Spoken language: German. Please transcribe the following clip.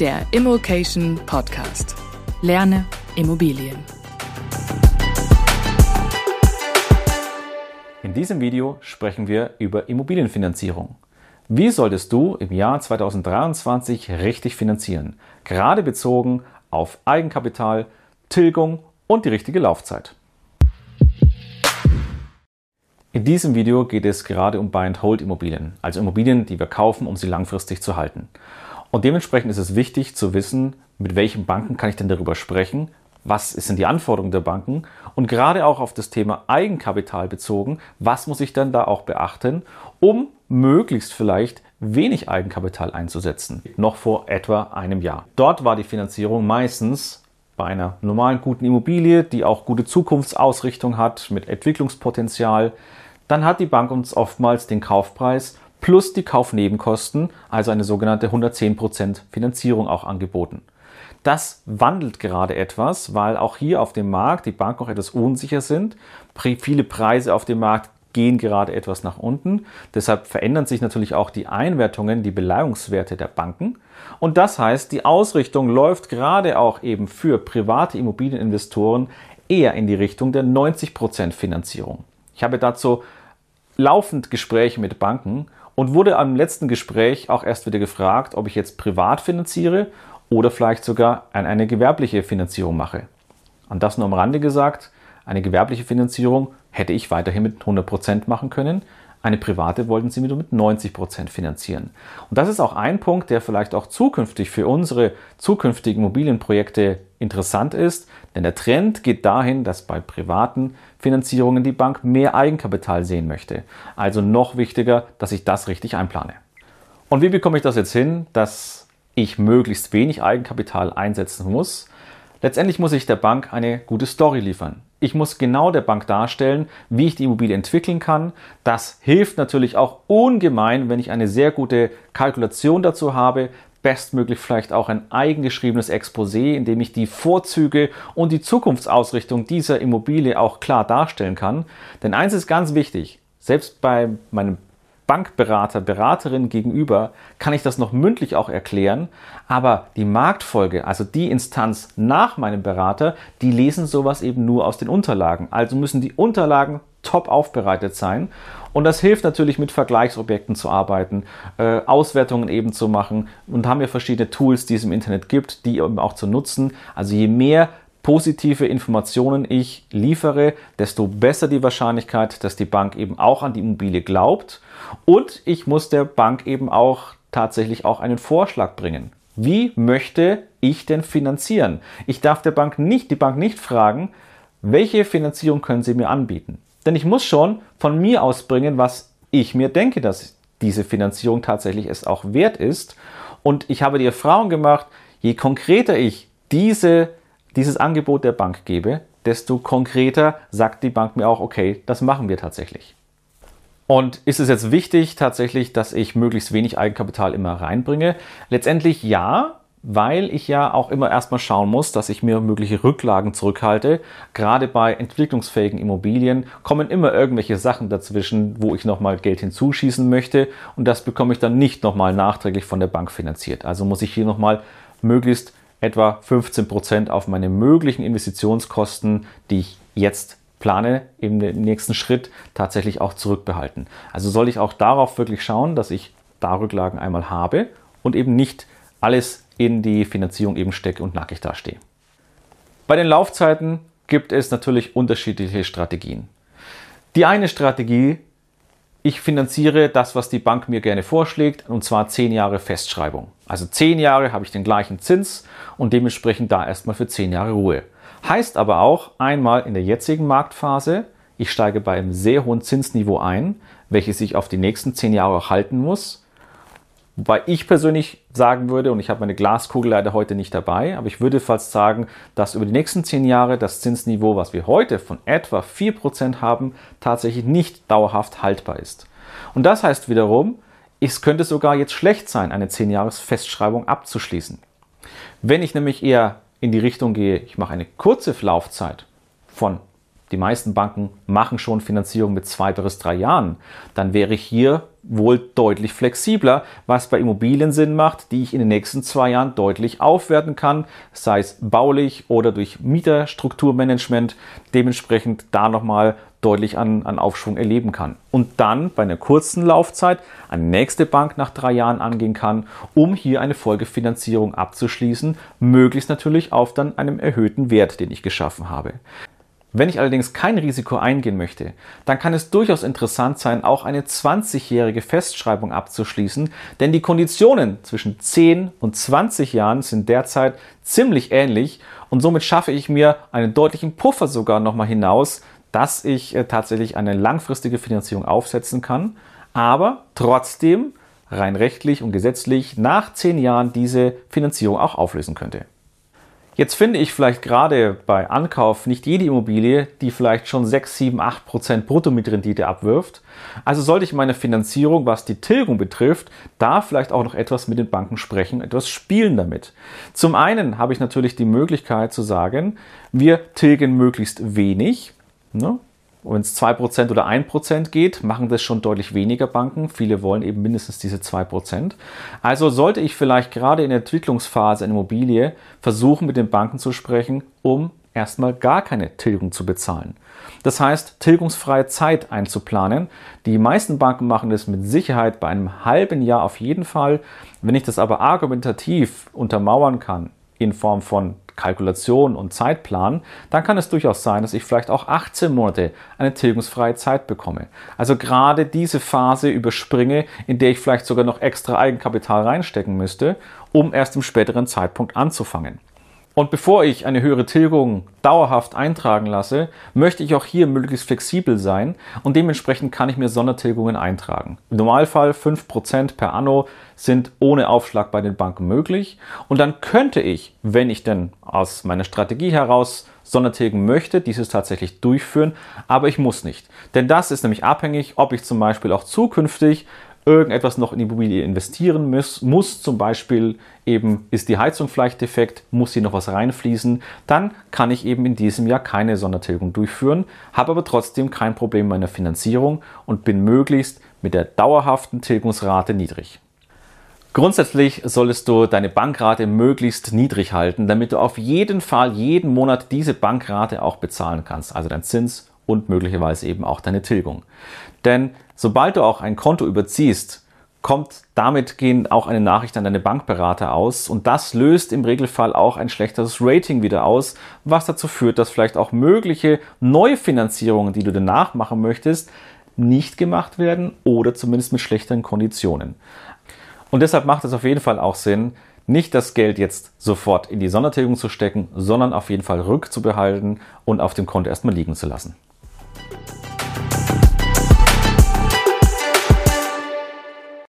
der Immokation Podcast. Lerne Immobilien. In diesem Video sprechen wir über Immobilienfinanzierung. Wie solltest du im Jahr 2023 richtig finanzieren? Gerade bezogen auf Eigenkapital, Tilgung und die richtige Laufzeit. In diesem Video geht es gerade um Buy-and-Hold-Immobilien, also Immobilien, die wir kaufen, um sie langfristig zu halten. Und dementsprechend ist es wichtig zu wissen, mit welchen Banken kann ich denn darüber sprechen, was sind die Anforderungen der Banken? Und gerade auch auf das Thema Eigenkapital bezogen, was muss ich dann da auch beachten, um möglichst vielleicht wenig Eigenkapital einzusetzen, noch vor etwa einem Jahr. Dort war die Finanzierung meistens bei einer normalen guten Immobilie, die auch gute Zukunftsausrichtung hat, mit Entwicklungspotenzial, dann hat die Bank uns oftmals den Kaufpreis plus die Kaufnebenkosten, also eine sogenannte 110% Finanzierung auch angeboten. Das wandelt gerade etwas, weil auch hier auf dem Markt die Banken auch etwas unsicher sind. Viele Preise auf dem Markt gehen gerade etwas nach unten. Deshalb verändern sich natürlich auch die Einwertungen, die Beleihungswerte der Banken. Und das heißt, die Ausrichtung läuft gerade auch eben für private Immobilieninvestoren eher in die Richtung der 90% Finanzierung. Ich habe dazu laufend Gespräche mit Banken und wurde am letzten Gespräch auch erst wieder gefragt, ob ich jetzt privat finanziere oder vielleicht sogar eine gewerbliche Finanzierung mache. Und das nur am Rande gesagt, eine gewerbliche Finanzierung hätte ich weiterhin mit 100% machen können. Eine private wollten sie wieder mit 90% finanzieren. Und das ist auch ein Punkt, der vielleicht auch zukünftig für unsere zukünftigen Immobilienprojekte interessant ist, denn der Trend geht dahin, dass bei privaten Finanzierungen die Bank mehr Eigenkapital sehen möchte. Also noch wichtiger, dass ich das richtig einplane. Und wie bekomme ich das jetzt hin, dass ich möglichst wenig Eigenkapital einsetzen muss? Letztendlich muss ich der Bank eine gute Story liefern. Ich muss genau der Bank darstellen, wie ich die Immobilie entwickeln kann. Das hilft natürlich auch ungemein, wenn ich eine sehr gute Kalkulation dazu habe, bestmöglich vielleicht auch ein eigengeschriebenes Exposé, in dem ich die Vorzüge und die Zukunftsausrichtung dieser Immobilie auch klar darstellen kann. Denn eins ist ganz wichtig, selbst bei meinem Bankberater, Beraterin gegenüber kann ich das noch mündlich auch erklären, aber die Marktfolge, also die Instanz nach meinem Berater, die lesen sowas eben nur aus den Unterlagen. Also müssen die Unterlagen top aufbereitet sein. Und das hilft natürlich mit Vergleichsobjekten zu arbeiten, äh, Auswertungen eben zu machen und haben ja verschiedene Tools, die es im Internet gibt, die eben auch zu nutzen. Also je mehr positive Informationen ich liefere, desto besser die Wahrscheinlichkeit, dass die Bank eben auch an die Immobilie glaubt. Und ich muss der Bank eben auch tatsächlich auch einen Vorschlag bringen. Wie möchte ich denn finanzieren? Ich darf der Bank nicht, die Bank nicht fragen, welche Finanzierung können Sie mir anbieten? Denn ich muss schon von mir aus bringen, was ich mir denke, dass diese Finanzierung tatsächlich es auch wert ist. Und ich habe die Erfahrung gemacht, je konkreter ich diese dieses Angebot der Bank gebe, desto konkreter sagt die Bank mir auch, okay, das machen wir tatsächlich. Und ist es jetzt wichtig tatsächlich, dass ich möglichst wenig Eigenkapital immer reinbringe? Letztendlich ja, weil ich ja auch immer erstmal schauen muss, dass ich mir mögliche Rücklagen zurückhalte. Gerade bei entwicklungsfähigen Immobilien kommen immer irgendwelche Sachen dazwischen, wo ich nochmal Geld hinzuschießen möchte und das bekomme ich dann nicht nochmal nachträglich von der Bank finanziert. Also muss ich hier nochmal möglichst etwa 15 Prozent auf meine möglichen Investitionskosten, die ich jetzt plane, im nächsten Schritt tatsächlich auch zurückbehalten. Also soll ich auch darauf wirklich schauen, dass ich da Rücklagen einmal habe und eben nicht alles in die Finanzierung eben stecke und nackig dastehe. Bei den Laufzeiten gibt es natürlich unterschiedliche Strategien. Die eine Strategie ich finanziere das, was die Bank mir gerne vorschlägt, und zwar zehn Jahre Festschreibung. Also zehn Jahre habe ich den gleichen Zins und dementsprechend da erstmal für zehn Jahre Ruhe. Heißt aber auch einmal in der jetzigen Marktphase, ich steige bei einem sehr hohen Zinsniveau ein, welches sich auf die nächsten zehn Jahre halten muss. Wobei ich persönlich sagen würde, und ich habe meine Glaskugel leider heute nicht dabei, aber ich würde fast sagen, dass über die nächsten zehn Jahre das Zinsniveau, was wir heute von etwa 4% haben, tatsächlich nicht dauerhaft haltbar ist. Und das heißt wiederum, es könnte sogar jetzt schlecht sein, eine 10-Jahres-Festschreibung abzuschließen. Wenn ich nämlich eher in die Richtung gehe, ich mache eine kurze Laufzeit von die meisten Banken machen schon Finanzierung mit zwei bis drei Jahren. Dann wäre ich hier wohl deutlich flexibler, was bei Immobilien Sinn macht, die ich in den nächsten zwei Jahren deutlich aufwerten kann, sei es baulich oder durch Mieterstrukturmanagement, dementsprechend da nochmal deutlich an, an Aufschwung erleben kann. Und dann bei einer kurzen Laufzeit eine nächste Bank nach drei Jahren angehen kann, um hier eine Folgefinanzierung abzuschließen, möglichst natürlich auf dann einem erhöhten Wert, den ich geschaffen habe. Wenn ich allerdings kein Risiko eingehen möchte, dann kann es durchaus interessant sein, auch eine 20-jährige Festschreibung abzuschließen, denn die Konditionen zwischen 10 und 20 Jahren sind derzeit ziemlich ähnlich und somit schaffe ich mir einen deutlichen Puffer sogar nochmal hinaus, dass ich äh, tatsächlich eine langfristige Finanzierung aufsetzen kann, aber trotzdem rein rechtlich und gesetzlich nach 10 Jahren diese Finanzierung auch auflösen könnte. Jetzt finde ich vielleicht gerade bei Ankauf nicht jede Immobilie, die vielleicht schon 6, 7, 8 Prozent Bruttomietrendite abwirft. Also sollte ich meine Finanzierung, was die Tilgung betrifft, da vielleicht auch noch etwas mit den Banken sprechen, etwas spielen damit. Zum einen habe ich natürlich die Möglichkeit zu sagen, wir tilgen möglichst wenig. Ne? Wenn es 2% oder 1% geht, machen das schon deutlich weniger Banken. Viele wollen eben mindestens diese 2%. Also sollte ich vielleicht gerade in der Entwicklungsphase einer Immobilie versuchen, mit den Banken zu sprechen, um erstmal gar keine Tilgung zu bezahlen. Das heißt, tilgungsfreie Zeit einzuplanen. Die meisten Banken machen das mit Sicherheit bei einem halben Jahr auf jeden Fall. Wenn ich das aber argumentativ untermauern kann, in Form von Kalkulation und Zeitplan, dann kann es durchaus sein, dass ich vielleicht auch 18 Monate eine tilgungsfreie Zeit bekomme. Also gerade diese Phase überspringe, in der ich vielleicht sogar noch extra Eigenkapital reinstecken müsste, um erst im späteren Zeitpunkt anzufangen. Und bevor ich eine höhere Tilgung dauerhaft eintragen lasse, möchte ich auch hier möglichst flexibel sein und dementsprechend kann ich mir Sondertilgungen eintragen. Im Normalfall 5% per Anno sind ohne Aufschlag bei den Banken möglich und dann könnte ich, wenn ich denn aus meiner Strategie heraus Sondertilgen möchte, dieses tatsächlich durchführen, aber ich muss nicht. Denn das ist nämlich abhängig, ob ich zum Beispiel auch zukünftig irgendetwas noch in die Immobilie investieren muss, muss zum Beispiel eben, ist die Heizung vielleicht defekt, muss hier noch was reinfließen, dann kann ich eben in diesem Jahr keine Sondertilgung durchführen, habe aber trotzdem kein Problem meiner Finanzierung und bin möglichst mit der dauerhaften Tilgungsrate niedrig. Grundsätzlich solltest du deine Bankrate möglichst niedrig halten, damit du auf jeden Fall jeden Monat diese Bankrate auch bezahlen kannst, also dein Zins und möglicherweise eben auch deine Tilgung. Denn sobald du auch ein Konto überziehst, kommt damit gehend auch eine Nachricht an deine Bankberater aus und das löst im Regelfall auch ein schlechteres Rating wieder aus, was dazu führt, dass vielleicht auch mögliche Neufinanzierungen, die du danach machen möchtest, nicht gemacht werden oder zumindest mit schlechteren Konditionen. Und deshalb macht es auf jeden Fall auch Sinn, nicht das Geld jetzt sofort in die Sondertilgung zu stecken, sondern auf jeden Fall rückzubehalten und auf dem Konto erstmal liegen zu lassen.